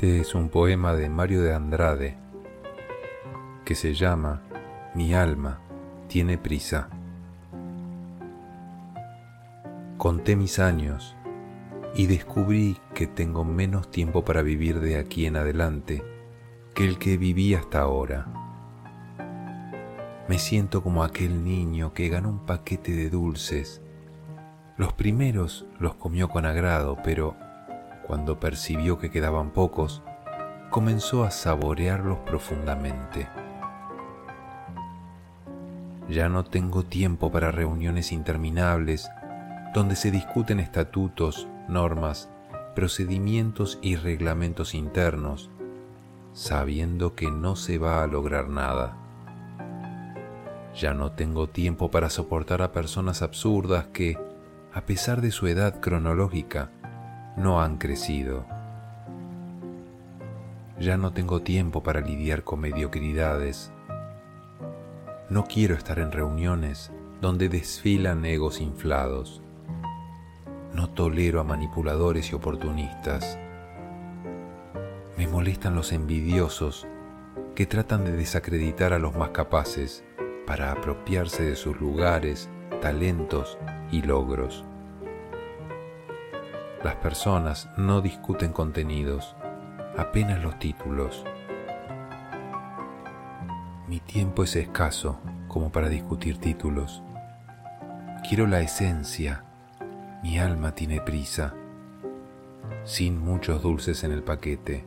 Este es un poema de Mario de Andrade que se llama Mi alma tiene prisa. Conté mis años y descubrí que tengo menos tiempo para vivir de aquí en adelante que el que viví hasta ahora. Me siento como aquel niño que ganó un paquete de dulces. Los primeros los comió con agrado, pero cuando percibió que quedaban pocos, comenzó a saborearlos profundamente. Ya no tengo tiempo para reuniones interminables donde se discuten estatutos, normas, procedimientos y reglamentos internos, sabiendo que no se va a lograr nada. Ya no tengo tiempo para soportar a personas absurdas que, a pesar de su edad cronológica, no han crecido. Ya no tengo tiempo para lidiar con mediocridades. No quiero estar en reuniones donde desfilan egos inflados. No tolero a manipuladores y oportunistas. Me molestan los envidiosos que tratan de desacreditar a los más capaces para apropiarse de sus lugares, talentos y logros. Las personas no discuten contenidos, apenas los títulos. Mi tiempo es escaso como para discutir títulos. Quiero la esencia, mi alma tiene prisa, sin muchos dulces en el paquete.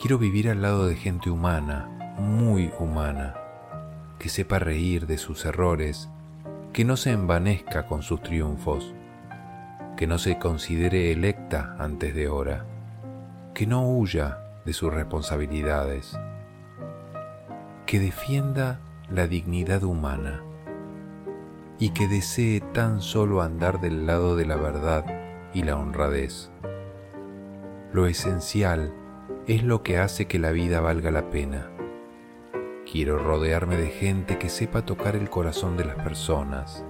Quiero vivir al lado de gente humana, muy humana, que sepa reír de sus errores, que no se envanezca con sus triunfos que no se considere electa antes de hora, que no huya de sus responsabilidades, que defienda la dignidad humana y que desee tan solo andar del lado de la verdad y la honradez. Lo esencial es lo que hace que la vida valga la pena. Quiero rodearme de gente que sepa tocar el corazón de las personas,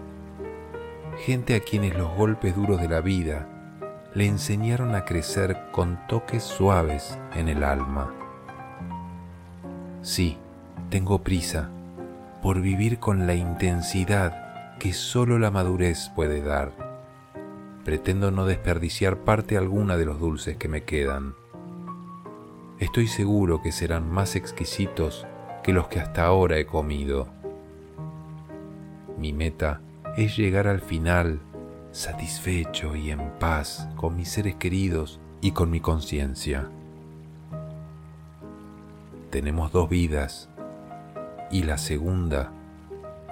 gente a quienes los golpes duros de la vida le enseñaron a crecer con toques suaves en el alma. Sí, tengo prisa por vivir con la intensidad que solo la madurez puede dar. Pretendo no desperdiciar parte alguna de los dulces que me quedan. Estoy seguro que serán más exquisitos que los que hasta ahora he comido. Mi meta es llegar al final satisfecho y en paz con mis seres queridos y con mi conciencia. Tenemos dos vidas y la segunda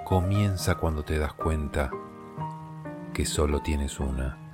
comienza cuando te das cuenta que solo tienes una.